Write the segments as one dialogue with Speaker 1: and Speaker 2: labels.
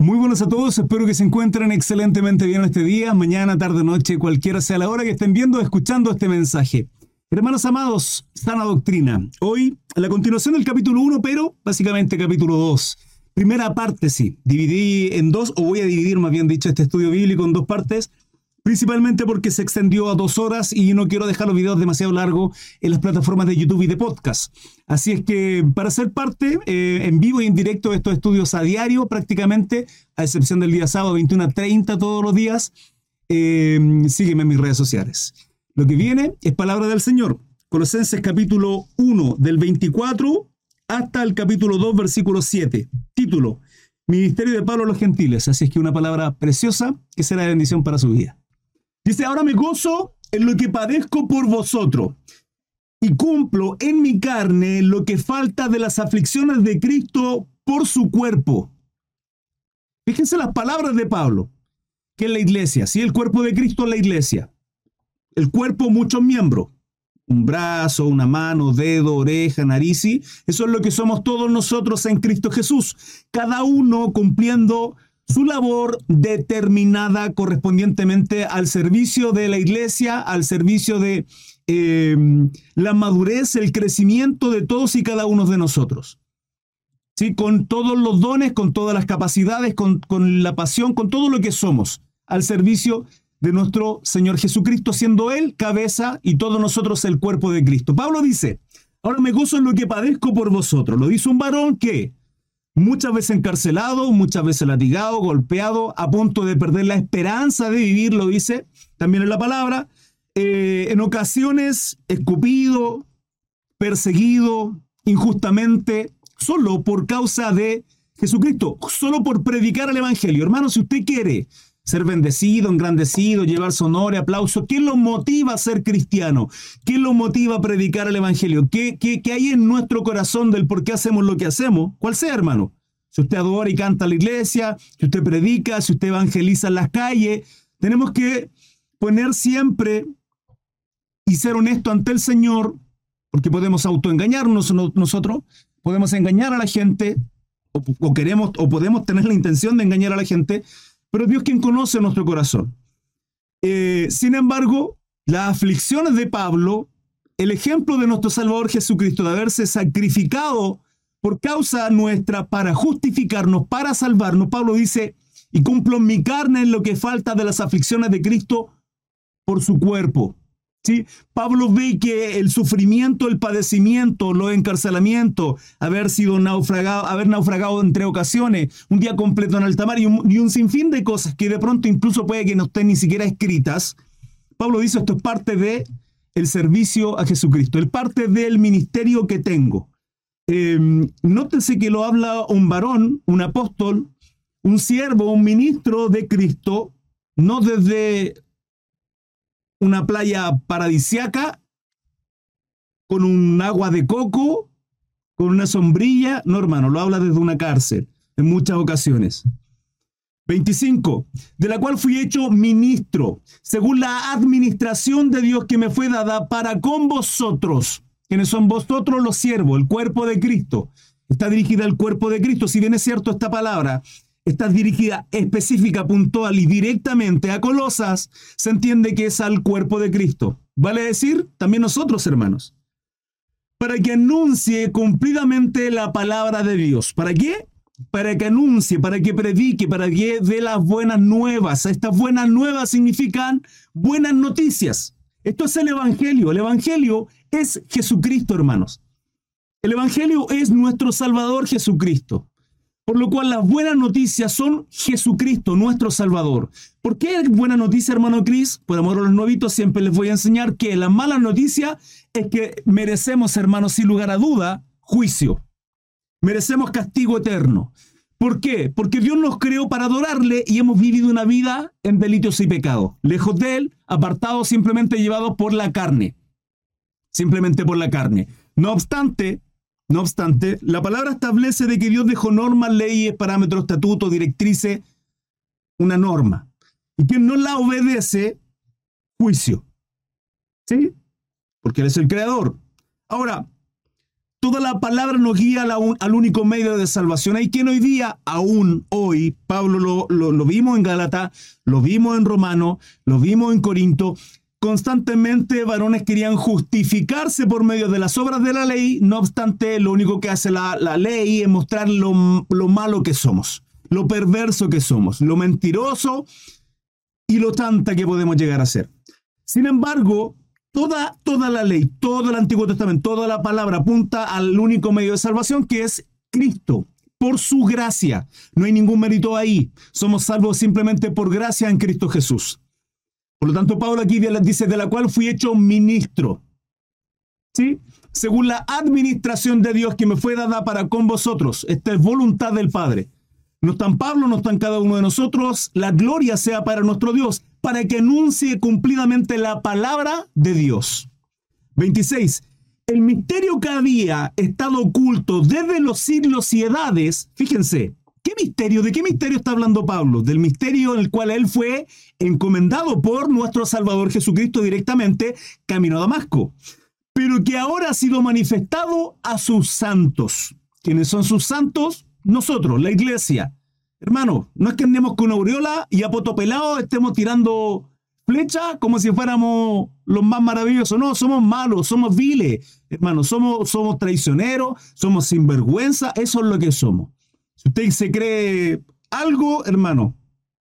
Speaker 1: Muy buenos a todos, espero que se encuentren excelentemente bien este día, mañana, tarde, noche, cualquiera sea la hora que estén viendo o escuchando este mensaje. Hermanos amados, sana doctrina. Hoy, la continuación del capítulo 1, pero básicamente capítulo 2. Primera parte, sí. Dividí en dos, o voy a dividir más bien dicho este estudio bíblico en dos partes principalmente porque se extendió a dos horas y no quiero dejar los videos demasiado largos en las plataformas de YouTube y de podcast. Así es que para ser parte eh, en vivo y en directo de estos estudios a diario prácticamente, a excepción del día sábado 21 a 30 todos los días, eh, sígueme en mis redes sociales. Lo que viene es palabra del Señor. Colosenses capítulo 1 del 24 hasta el capítulo 2 versículo 7. Título. Ministerio de Pablo a los gentiles. Así es que una palabra preciosa que será de bendición para su vida. Dice, ahora me gozo en lo que padezco por vosotros y cumplo en mi carne lo que falta de las aflicciones de Cristo por su cuerpo. Fíjense las palabras de Pablo, que es la iglesia, sí, el cuerpo de Cristo es la iglesia. El cuerpo, muchos miembros, un brazo, una mano, dedo, oreja, nariz, eso es lo que somos todos nosotros en Cristo Jesús, cada uno cumpliendo su labor determinada correspondientemente al servicio de la iglesia, al servicio de em, la madurez, el crecimiento de todos y cada uno de nosotros. ¿Sí? Con todos los dones, con todas las capacidades, con, con la pasión, con todo lo que somos, al servicio de nuestro Señor Jesucristo, siendo Él cabeza y todos nosotros el cuerpo de Cristo. Pablo dice, ahora me gozo en lo que padezco por vosotros. Lo dice un varón que muchas veces encarcelado, muchas veces latigado, golpeado, a punto de perder la esperanza de vivir, lo dice también en la palabra, eh, en ocasiones escupido, perseguido injustamente, solo por causa de Jesucristo, solo por predicar el Evangelio. Hermano, si usted quiere ser bendecido, engrandecido, llevar su honor y aplauso. ¿Qué lo motiva a ser cristiano? ¿Qué lo motiva a predicar el Evangelio? ¿Qué, qué, qué hay en nuestro corazón del por qué hacemos lo que hacemos? ¿Cuál sea, hermano? Si usted adora y canta a la iglesia, si usted predica, si usted evangeliza en las calles, tenemos que poner siempre y ser honesto ante el Señor, porque podemos autoengañarnos nosotros, podemos engañar a la gente, o, o queremos, o podemos tener la intención de engañar a la gente, pero Dios quien conoce nuestro corazón. Eh, sin embargo, las aflicciones de Pablo, el ejemplo de nuestro Salvador Jesucristo de haberse sacrificado por causa nuestra para justificarnos, para salvarnos, Pablo dice, y cumplo en mi carne en lo que falta de las aflicciones de Cristo por su cuerpo. ¿Sí? Pablo ve que el sufrimiento, el padecimiento, los encarcelamientos, haber sido naufragado, haber naufragado en tres ocasiones, un día completo en alta mar y un, sinfín de cosas que de pronto incluso puede que no estén ni siquiera escritas. Pablo dice esto es parte de el servicio a Jesucristo, es parte del ministerio que tengo. Em, nótese que lo habla un varón, un apóstol, un siervo, un ministro de Cristo, no desde una playa paradisiaca, con un agua de coco, con una sombrilla. No, hermano, lo habla desde una cárcel en muchas ocasiones. 25, de la cual fui hecho ministro, según la administración de Dios que me fue dada para con vosotros, quienes son vosotros los siervos, el cuerpo de Cristo. Está dirigida al cuerpo de Cristo, si bien es cierto esta palabra, está dirigida específica, puntual y directamente a Colosas, se entiende que es al cuerpo de Cristo. Vale decir, también nosotros, hermanos. Para que anuncie cumplidamente la palabra de Dios. ¿Para qué? Para que anuncie, para que predique, para que dé las buenas nuevas. Estas buenas nuevas significan buenas noticias. Esto es el Evangelio. El Evangelio es Jesucristo, hermanos. El Evangelio es nuestro Salvador Jesucristo. Por lo cual las buenas noticias son Jesucristo, nuestro Salvador. ¿Por qué buena noticia, hermano Cris? Por amor a los novitos siempre les voy a enseñar que la mala noticia es que merecemos, hermanos, sin lugar a duda, juicio. Merecemos castigo eterno. ¿Por qué? Porque Dios nos creó para adorarle y hemos vivido una vida en delitos y pecados. Lejos de Él, apartados, simplemente llevados por la carne. Simplemente por la carne. No obstante, no obstante, la palabra establece de que Dios dejó normas, leyes, parámetros, estatutos, directrices, una norma. Y quien no la obedece, juicio. ¿Sí? Porque Él es el creador. Ahora, Toda la palabra nos guía al único medio de salvación. Hay quien hoy día, aún hoy, Pablo lo, lo, vimos en Gálatas, lo vimos en Romano, lo vimos en Corinto, constantemente varones querían justificarse por medio de las obras de la ley, no obstante, lo único que hace la, la ley es mostrar lo, lo, malo que somos, lo perverso que somos, lo mentiroso y lo tanta que podemos llegar a ser. Sin embargo, Toda, toda la ley, todo el Antiguo Testamento, toda la palabra apunta al único medio de salvación que es Cristo, por su gracia. No hay ningún mérito ahí. Somos salvos simplemente por gracia en Cristo Jesús. Por lo tanto, Pablo aquí dice, de la cual fui hecho ministro. ¿Sí? Según la administración de Dios que me fue dada para con vosotros. Esta es voluntad del Padre. No está en Pablo, no está en cada uno de nosotros. La gloria sea para nuestro Dios para que anuncie cumplidamente la palabra de Dios. 26. El misterio que había estado oculto desde los siglos y edades, fíjense, ¿qué misterio? ¿De qué misterio está hablando Pablo? Del misterio en el cual él fue encomendado por nuestro Salvador Jesucristo directamente camino a Damasco, pero que ahora ha sido manifestado a sus santos. ¿Quiénes son sus santos? Nosotros, la iglesia. Hermano, no es que andemos con aureola y a estemos tirando flecha como si fuéramos los más maravillosos. No, somos malos, somos viles, hermano, somos, somos traicioneros, somos sinvergüenza, eso es lo que somos. Si usted se cree algo, hermano,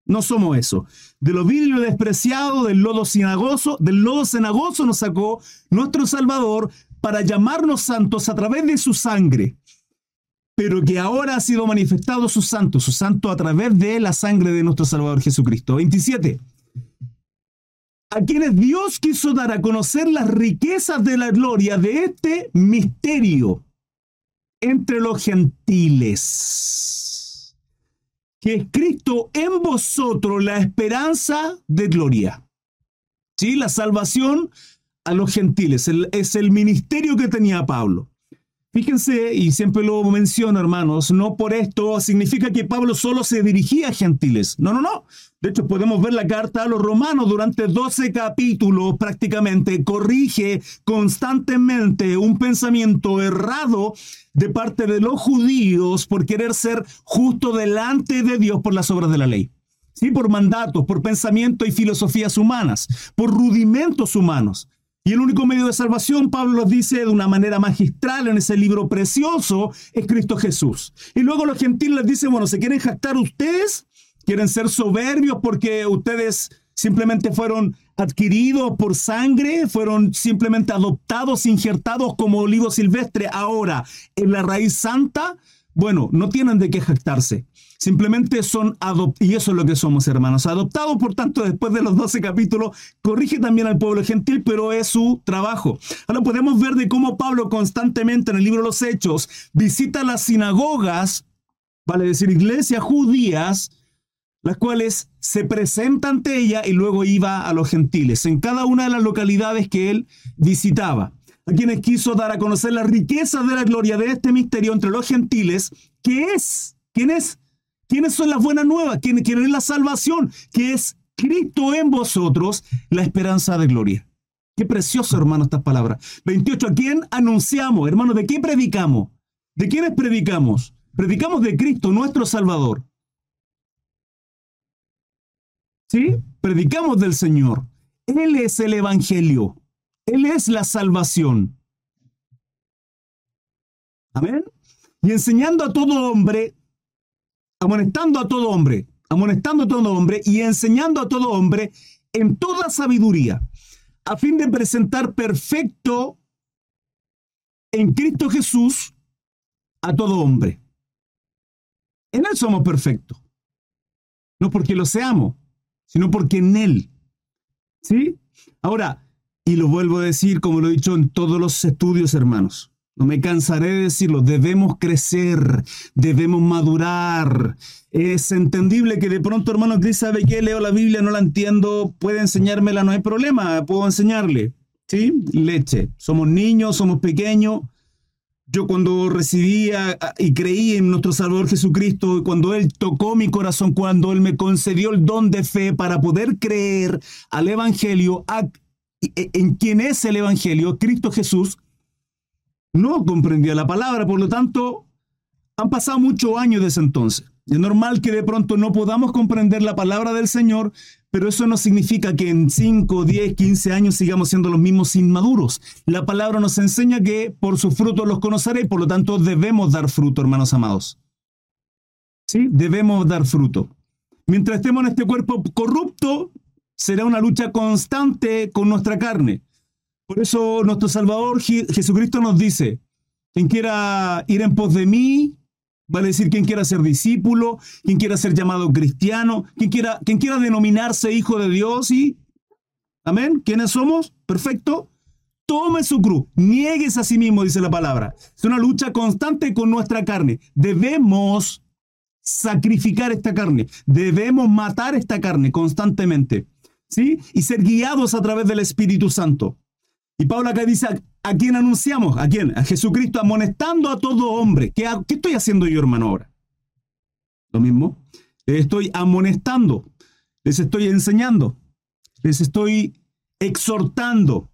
Speaker 1: no somos eso. De lo vil y despreciado, del lodo cenagoso, del lodo cenagoso nos sacó nuestro Salvador para llamarnos santos a través de su sangre pero que ahora ha sido manifestado su santo, su santo a través de la sangre de nuestro Salvador Jesucristo. 27. A quienes Dios quiso dar a conocer las riquezas de la gloria de este misterio entre los gentiles, que es Cristo en vosotros la esperanza de gloria. ¿Sí? La salvación a los gentiles es el ministerio que tenía Pablo. Fíjense, y siempre lo menciono, hermanos, no por esto significa que Pablo solo se dirigía a gentiles. No, no, no. De hecho, podemos ver la carta a los romanos durante 12 capítulos prácticamente. Corrige constantemente un pensamiento errado de parte de los judíos por querer ser justo delante de Dios por las obras de la ley. Sí, por mandatos, por pensamiento y filosofías humanas, por rudimentos humanos. Y el único medio de salvación, Pablo los dice de una manera magistral en ese libro precioso, es Cristo Jesús. Y luego los gentiles les dicen, bueno, ¿se quieren jactar ustedes? ¿Quieren ser soberbios porque ustedes simplemente fueron adquiridos por sangre? ¿Fueron simplemente adoptados, injertados como olivo silvestre ahora en la raíz santa? Bueno, no tienen de qué jactarse. Simplemente son adoptados, y eso es lo que somos, hermanos. Adoptados, por tanto, después de los 12 capítulos, corrige también al pueblo gentil, pero es su trabajo. Ahora podemos ver de cómo Pablo constantemente en el libro de los Hechos visita las sinagogas, vale decir, iglesias judías, las cuales se presenta ante ella y luego iba a los gentiles, en cada una de las localidades que él visitaba a quienes quiso dar a conocer la riqueza de la gloria de este misterio entre los gentiles, que es, ¿quién es? ¿Quiénes son las buenas nuevas? ¿Quién, quién es la salvación? Que es Cristo en vosotros, la esperanza de gloria. Qué precioso, hermano, estas palabras. 28. ¿A quién anunciamos, hermano? ¿De qué predicamos? ¿De quiénes predicamos? Predicamos de Cristo, nuestro Salvador. ¿Sí? Predicamos del Señor. Él es el Evangelio. Él es la salvación. Amén. Y enseñando a todo hombre, amonestando a todo hombre, amonestando a todo hombre y enseñando a todo hombre en toda sabiduría, a fin de presentar perfecto en Cristo Jesús a todo hombre. En Él somos perfectos. No porque lo seamos, sino porque en Él. ¿Sí? Ahora, y lo vuelvo a decir como lo he dicho en todos los estudios, hermanos. No me cansaré de decirlo, debemos crecer, debemos madurar. Es entendible que de pronto, hermano Cris sabe que leo la Biblia, no la entiendo, puede enseñármela, no hay problema, puedo enseñarle. ¿Sí? Leche. Somos niños, somos pequeños. Yo cuando recibía y creí en nuestro Salvador Jesucristo, cuando Él tocó mi corazón, cuando Él me concedió el don de fe para poder creer al Evangelio, en quien es el Evangelio, Cristo Jesús, no comprendía la palabra, por lo tanto, han pasado muchos años desde entonces. Es normal que de pronto no podamos comprender la palabra del Señor, pero eso no significa que en 5, 10, 15 años sigamos siendo los mismos inmaduros. La palabra nos enseña que por sus frutos los conoceré por lo tanto debemos dar fruto, hermanos amados. ¿Sí? Debemos dar fruto. Mientras estemos en este cuerpo corrupto, será una lucha constante con nuestra carne. Por eso nuestro Salvador Jesucristo nos dice, quien quiera ir en pos de mí, Vale decir quien quiera ser discípulo, quien quiera ser llamado cristiano, quien quiera, quien quiera denominarse hijo de Dios y... Amén. ¿Quiénes somos? Perfecto. Tome su cruz, niegues a sí mismo, dice la palabra. Es una lucha constante con nuestra carne. Debemos sacrificar esta carne. Debemos matar esta carne constantemente. ¿Sí? Y ser guiados a través del Espíritu Santo. Y Pablo acá dice, ¿a quién anunciamos? ¿A quién? A Jesucristo, amonestando a todo hombre. ¿Qué, ¿Qué, estoy haciendo yo, hermano, ahora? Lo mismo. Les estoy amonestando, les estoy enseñando, les estoy exhortando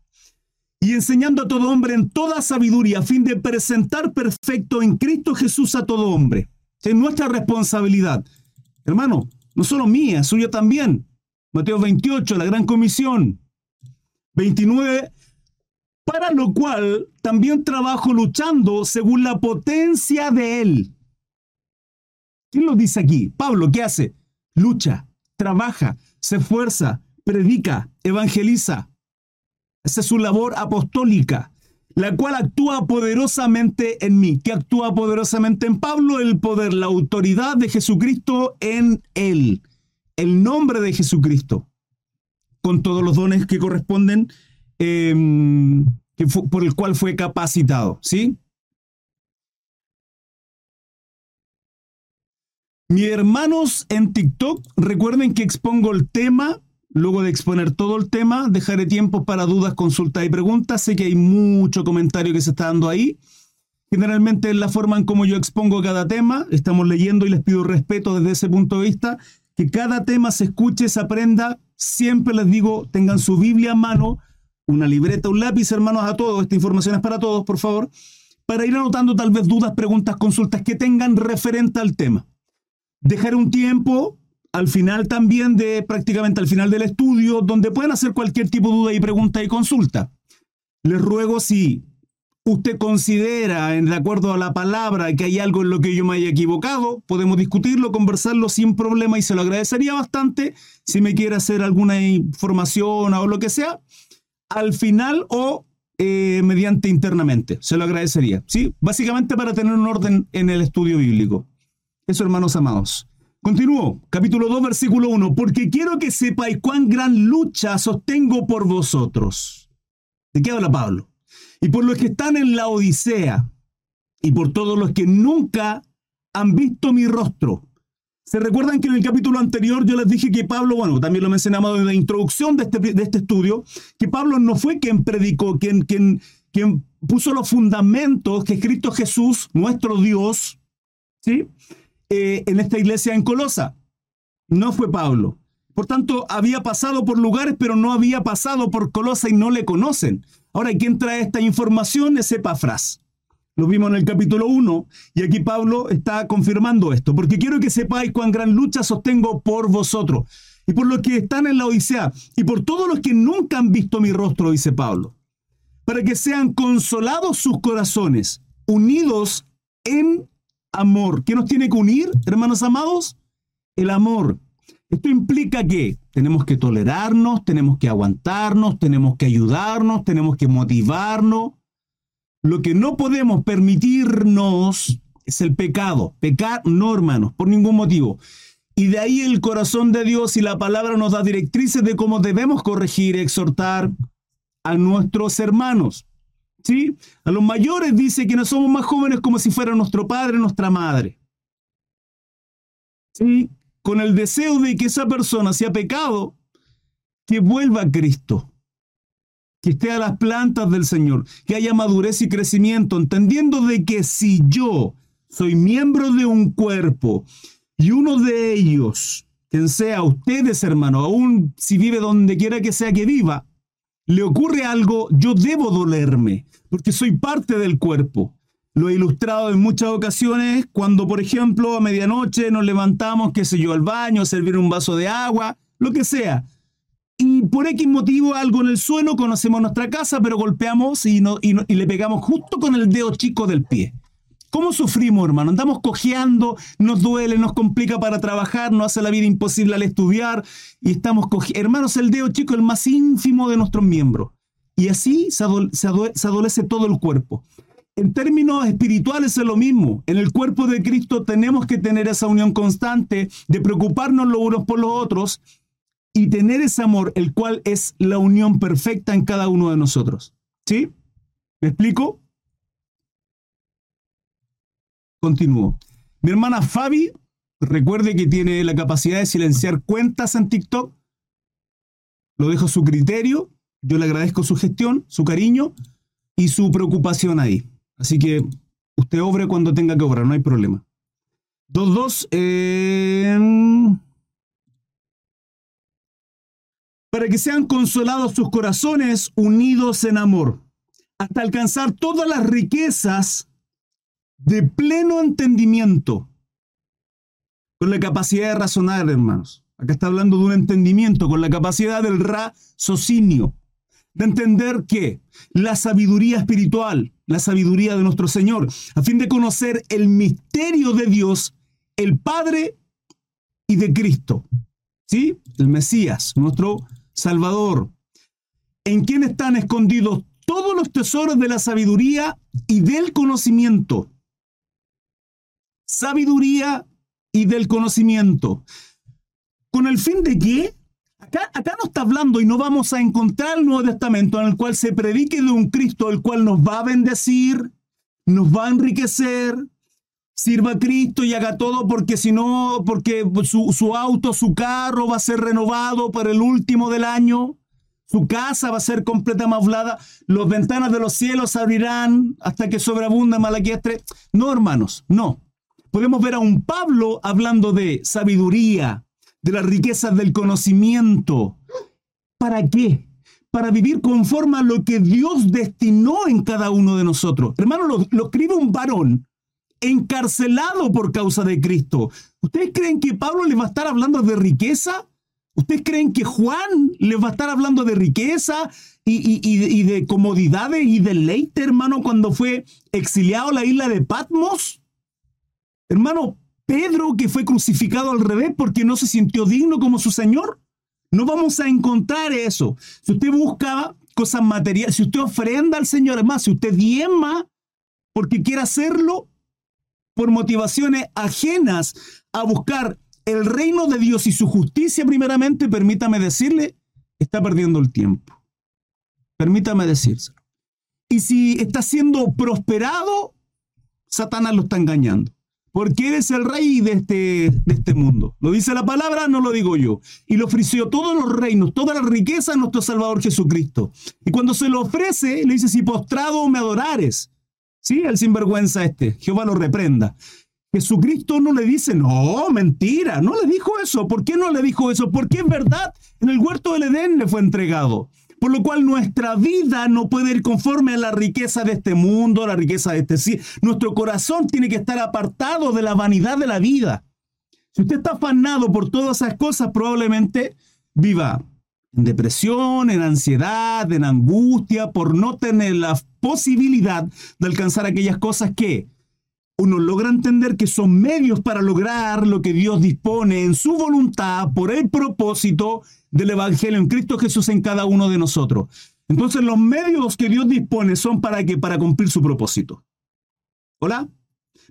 Speaker 1: y enseñando a todo hombre en toda sabiduría a fin de presentar perfecto en Cristo Jesús a todo hombre. Es nuestra responsabilidad. Hermano, no solo mía, suya también. Mateo 28, la gran comisión. 29, para lo cual también trabajo luchando según la potencia de Él. ¿Quién lo dice aquí? Pablo, ¿qué hace? Lucha, trabaja, se esfuerza, predica, evangeliza. Esa es su labor apostólica, la cual actúa poderosamente en mí. ¿Qué actúa poderosamente en Pablo? El poder, la autoridad de Jesucristo en él. El nombre de Jesucristo. Con todos los dones que corresponden Em, por el cual fue capacitado, ¿sí? Mis hermanos en TikTok, recuerden que expongo el tema. Luego de exponer todo el tema, dejaré tiempo para dudas, consultas y preguntas. Sé que hay mucho comentario que se está dando ahí. Generalmente es la forma en cómo yo expongo cada tema. Estamos leyendo y les pido respeto desde ese punto de vista. Que cada tema se escuche, se aprenda. Siempre les digo, tengan su Biblia a mano una libreta, un lápiz, hermanos, a todos. Esta información es para todos, por favor. Para ir anotando tal vez dudas, preguntas, consultas que tengan referente al tema. Dejar un tiempo al final también de prácticamente al final del estudio donde pueden hacer cualquier tipo de duda y pregunta y consulta. Les ruego si usted considera, de acuerdo a la palabra, que hay algo en lo que yo me haya equivocado, podemos discutirlo, conversarlo sin problema y se lo agradecería bastante si me quiere hacer alguna información o lo que sea al final o eh, mediante internamente. Se lo agradecería. ¿sí? Básicamente para tener un orden en el estudio bíblico. Eso, hermanos amados. Continúo, capítulo 2, versículo 1. Porque quiero que sepáis cuán gran lucha sostengo por vosotros. ¿De qué habla Pablo? Y por los que están en la Odisea, y por todos los que nunca han visto mi rostro, ¿Se recuerdan que en el capítulo anterior yo les dije que Pablo, bueno, también lo mencionamos en la introducción de este, de este estudio, que Pablo no fue quien predicó, quien, quien, quien puso los fundamentos que Cristo Jesús, nuestro Dios, ¿sí? Eh, en esta iglesia en Colosa. No fue Pablo. Por tanto, había pasado por lugares, pero no había pasado por Colosa y no le conocen. Ahora, ¿quién trae esta información? Es Epafras. Lo vimos en el capítulo 1 y aquí Pablo está confirmando esto, porque quiero que sepáis cuán gran lucha sostengo por vosotros y por los que están en la Odisea y por todos los que nunca han visto mi rostro, dice Pablo, para que sean consolados sus corazones, unidos en amor. ¿Qué nos tiene que unir, hermanos amados? El amor. Esto implica que tenemos que tolerarnos, tenemos que aguantarnos, tenemos que ayudarnos, tenemos que motivarnos lo que no podemos permitirnos es el pecado. Pecar no, hermanos, por ningún motivo. Y de ahí el corazón de Dios y la palabra nos da directrices de cómo debemos corregir, exhortar a nuestros hermanos. ¿Sí? A los mayores dice que no somos más jóvenes como si fuera nuestro padre, nuestra madre. ¿Sí? Con el deseo de que esa persona sea pecado, que vuelva a Cristo que esté a las plantas del Señor, que haya madurez y crecimiento, entendiendo de que si yo soy miembro de un cuerpo y uno de ellos, quien sea ustedes, hermano, aún si vive donde quiera que sea que viva, le ocurre algo, yo debo dolerme, porque soy parte del cuerpo. Lo he ilustrado en muchas ocasiones cuando, por ejemplo, a medianoche nos levantamos, qué sé yo, al baño, a servir un vaso de agua, lo que sea. Y por X motivo algo en el suelo, conocemos nuestra casa, pero golpeamos y, y le pegamos justo con el dedo chico del pie. ¿Cómo sufrimos, hermano? Andamos cojeando, nos duele, nos complica para trabajar, nos hace la vida imposible al estudiar y estamos cojeando. Hermanos, el dedo chico el más ínfimo de nuestros miembros. Y así se adolece todo el cuerpo. En términos espirituales es lo mismo. En el cuerpo de Cristo tenemos que tener esa unión constante de preocuparnos los unos por los otros y tener ese amor, el cual es la unión perfecta en cada uno de nosotros. ¿Sí? ¿Me explico? Continúo. Mi hermana Fabi, recuerde que tiene la capacidad de silenciar cuentas en TikTok. Lo dejo a su criterio. Yo le agradezco su gestión, su cariño y su preocupación ahí. Así que usted obre cuando tenga que obrar, no hay problema. Dos, dos. Para que sean consolados sus corazones unidos en amor, hasta alcanzar todas las riquezas de pleno entendimiento, con la capacidad de razonar, hermanos. Acá está hablando de un entendimiento, con la capacidad del raciocinio, de entender que la sabiduría espiritual, la sabiduría de nuestro Señor, a fin de conocer el misterio de Dios, el Padre y de Cristo. ¿Sí? El Mesías, nuestro Salvador, en quien están escondidos todos los tesoros de la sabiduría y del conocimiento sabiduría y del conocimiento. ¿Con el fin de qué? Acá, acá no está hablando y no vamos a encontrar el Nuevo Testamento en el cual se predique de un Cristo el cual nos va a bendecir, nos va a enriquecer, sirva a Cristo y haga todo porque si no, porque su, auto, su carro va a ser renovado para el último del año, su casa va a ser completa maulada, las ventanas de los cielos se abrirán hasta que sobreabunde Malaquiestre. No, hermanos, no. Podemos ver a un Pablo hablando de sabiduría, de las riquezas del conocimiento. ¿Para qué? Para vivir conforme a lo que Dios destinó en cada uno de nosotros. Hermano, lo, lo escribe un varón encarcelado por causa de Cristo. ¿Ustedes creen que Pablo les va a estar hablando de riqueza? ¿Ustedes creen que Juan les va a estar hablando de riqueza y, y, de comodidades y deleite, hermano, cuando fue exiliado a la isla de Patmos? Hermano, Pedro que fue crucificado al revés porque no se sintió digno como su Señor. No vamos a encontrar eso. Si usted busca cosas materiales, si usted ofrenda al Señor, es más, si usted diema porque quiere hacerlo por motivaciones ajenas a buscar el reino de Dios y su justicia primeramente, permítame decirle, está perdiendo el tiempo. Permítame decírselo. Y si está siendo prosperado, Satanás lo está engañando porque eres el rey de este, de este mundo. Lo dice la palabra, no lo digo yo. Y le ofreció todos los reinos, toda la riqueza a nuestro Salvador Jesucristo. Y cuando se lo ofrece, le dice, si postrado me adorares. Sí, el sinvergüenza este, Jehová lo reprenda. Jesucristo no le dice, no, mentira, no le dijo eso. ¿Por qué no le dijo eso? Porque es verdad, en el huerto del Edén le fue entregado por lo cual nuestra vida no puede ir conforme a la riqueza de este mundo, a la riqueza de este sí. Nuestro corazón tiene que estar apartado de la vanidad de la vida. Si usted está afanado por todas esas cosas, probablemente viva en depresión, en ansiedad, en angustia, por no tener la posibilidad de alcanzar aquellas cosas que uno logra entender que son medios para lograr lo que Dios dispone en su voluntad por el propósito del Evangelio en Cristo Jesús en cada uno de nosotros. Entonces los medios que Dios dispone son para que para cumplir su propósito. ¿Hola?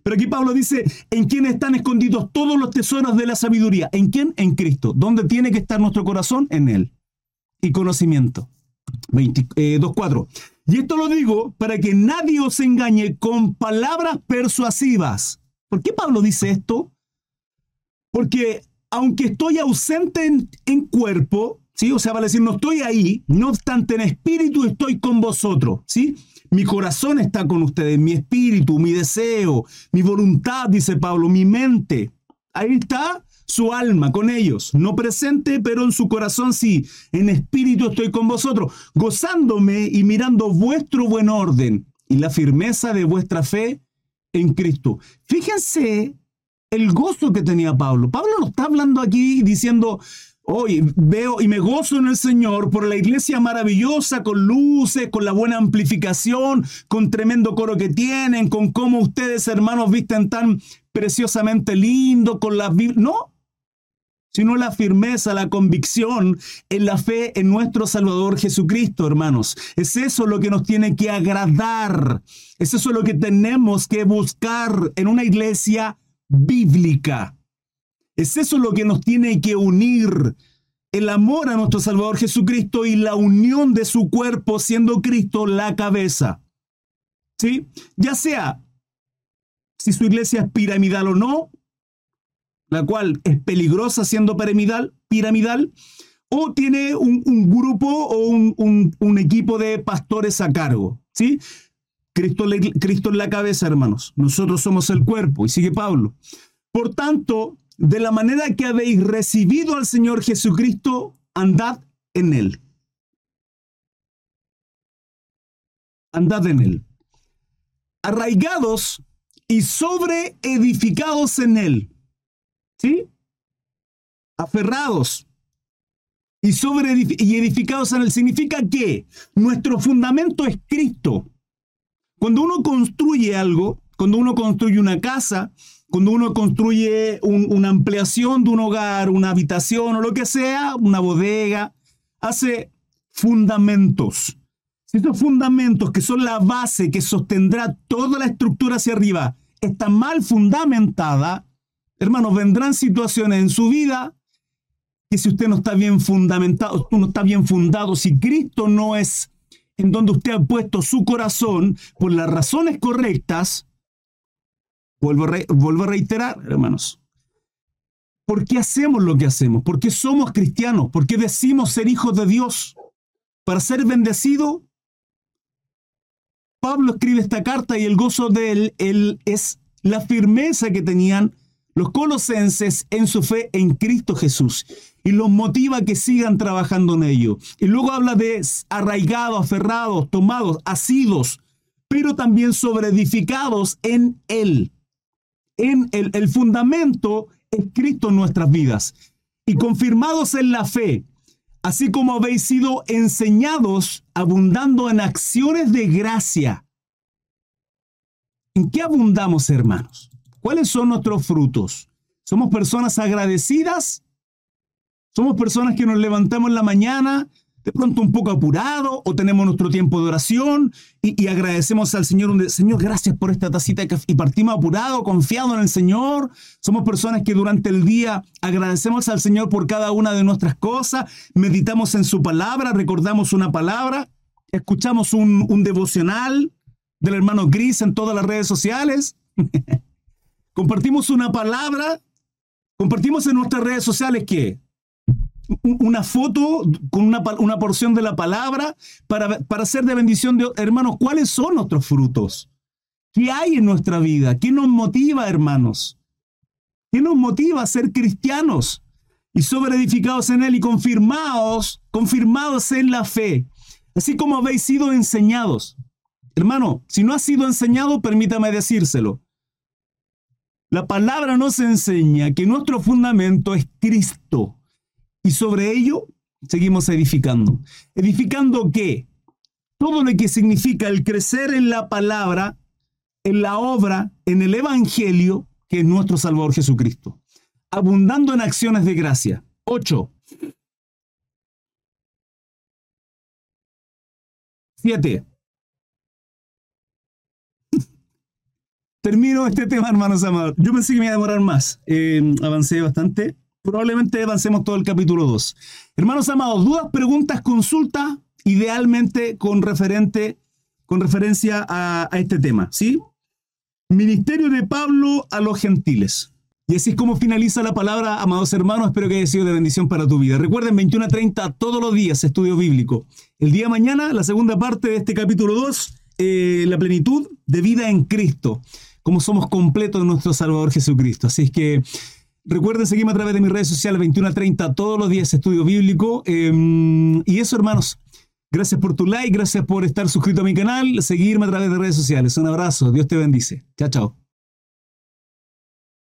Speaker 1: Pero aquí Pablo dice, ¿en quién están escondidos todos los tesoros de la sabiduría? ¿En quién? En Cristo. ¿Dónde tiene que estar nuestro corazón? En Él. Y conocimiento. 2.4. Eh, y esto lo digo para que nadie os engañe con palabras persuasivas. ¿Por qué Pablo dice esto? Porque aunque estoy ausente en, cuerpo, ¿sí? O sea, vale decir, no estoy ahí, no obstante en espíritu estoy con vosotros, ¿sí? Mi corazón está con ustedes, mi espíritu, mi deseo, mi voluntad, dice Pablo, mi mente. Ahí está su alma con ellos, no presente, pero en su corazón sí, en espíritu estoy con vosotros, gozándome y mirando vuestro buen orden y la firmeza de vuestra fe en Cristo. Fíjense el gozo que tenía Pablo. Pablo no está hablando aquí diciendo, Hoy veo y me gozo en el Señor por la iglesia maravillosa, con luces, con la buena amplificación, con tremendo coro que tienen, con cómo ustedes, hermanos, visten tan preciosamente lindo, con la Biblia. No, sino la firmeza, la convicción en la fe en nuestro Salvador Jesucristo, hermanos. Es eso lo que nos tiene que agradar. Es eso lo que tenemos que buscar en una iglesia bíblica. Es eso lo que nos tiene que unir. El amor a nuestro Salvador Jesucristo y la unión de su cuerpo siendo Cristo la cabeza. ¿Sí? Ya sea si su iglesia es piramidal o no, la cual es peligrosa siendo piramidal, piramidal o tiene un, grupo o un, equipo de pastores a cargo. ¿sí? Cristo, es la cabeza, hermanos. Nosotros somos el cuerpo. Y sigue Pablo. Por tanto, de la manera que habéis recibido al Señor Jesucristo, andad en Él. Andad en Él. Arraigados y sobreedificados en Él. ¿Sí? Aferrados y, sobre y edificados en Él. Significa que nuestro fundamento es Cristo. Cuando uno construye algo, cuando uno construye una casa, cuando uno construye una ampliación de un hogar, una habitación o lo que sea, una bodega, hace fundamentos. Estos fundamentos, que son la base que sostendrá toda la estructura hacia arriba, está mal fundamentada, hermanos, vendrán situaciones en su vida que si usted no está bien fundamentado, no está bien fundado, si Cristo no es en donde usted ha puesto su corazón por las razones correctas, Vuelvo a, reiterar, hermanos. ¿Por qué hacemos lo que hacemos? ¿Por qué somos cristianos? ¿Por qué decimos ser hijos de Dios? ¿Para ser bendecido? Pablo escribe esta carta y el gozo de él, él es la firmeza que tenían los colosenses en su fe en Cristo Jesús y los motiva a que sigan trabajando en ello. Y luego habla de arraigados, aferrados, tomados, asidos, pero también sobreedificados en Él en el, fundamento escrito en nuestras vidas y confirmados en la fe, así como habéis sido enseñados abundando en acciones de gracia. ¿En qué abundamos, hermanos? ¿Cuáles son nuestros frutos? ¿Somos personas agradecidas? ¿Somos personas que nos levantamos en la mañana de pronto un poco apurado o tenemos nuestro tiempo de oración y, agradecemos al Señor, Señor, gracias por esta tacita y partimos apurado, confiado en el Señor. Somos personas que durante el día agradecemos al Señor por cada una de nuestras cosas, meditamos en su palabra, recordamos una palabra, escuchamos un, un devocional del hermano Gris en todas las redes sociales, compartimos una palabra, compartimos en nuestras redes sociales que una foto con una, una porción de la palabra para, para ser de bendición de hermanos. ¿Cuáles son nuestros frutos? ¿Qué hay en nuestra vida? ¿Qué nos motiva, hermanos? ¿Qué nos motiva a ser cristianos? Y sobreedificados en Él y confirmados, confirmados en la fe, así como habéis sido enseñados. Hermano, si no has sido enseñado, permítame decírselo. La palabra nos enseña que nuestro fundamento es Cristo. Y sobre ello seguimos edificando. ¿Edificando qué? Todo lo que significa el crecer en la palabra, en la obra, en el Evangelio, que es nuestro Salvador Jesucristo. Abundando en acciones de gracia. 8. 7. Termino este tema, hermanos amados. Yo pensé que me iba a demorar más. Eh, avancé bastante probablemente avancemos todo el capítulo 2. Hermanos amados, dudas, preguntas, consultas, idealmente con, referente, con referencia a, este tema, ¿sí? Ministerio de Pablo a los gentiles. Y así es como finaliza la palabra, amados hermanos. Espero que haya sido de bendición para tu vida. Recuerden, 21 a 30 todos los días, estudio bíblico. El día de mañana, la segunda parte de este capítulo 2, eh, la plenitud de vida en Cristo. Como somos completos en nuestro Salvador Jesucristo. Así es que Recuerden seguirme a través de mis redes sociales 21 a 30 todos los días estudio bíblico. Em, y eso, hermanos. Gracias por tu like, gracias por estar suscrito a mi canal, seguirme a través de redes sociales. Un abrazo, Dios te bendice. Chao, chao.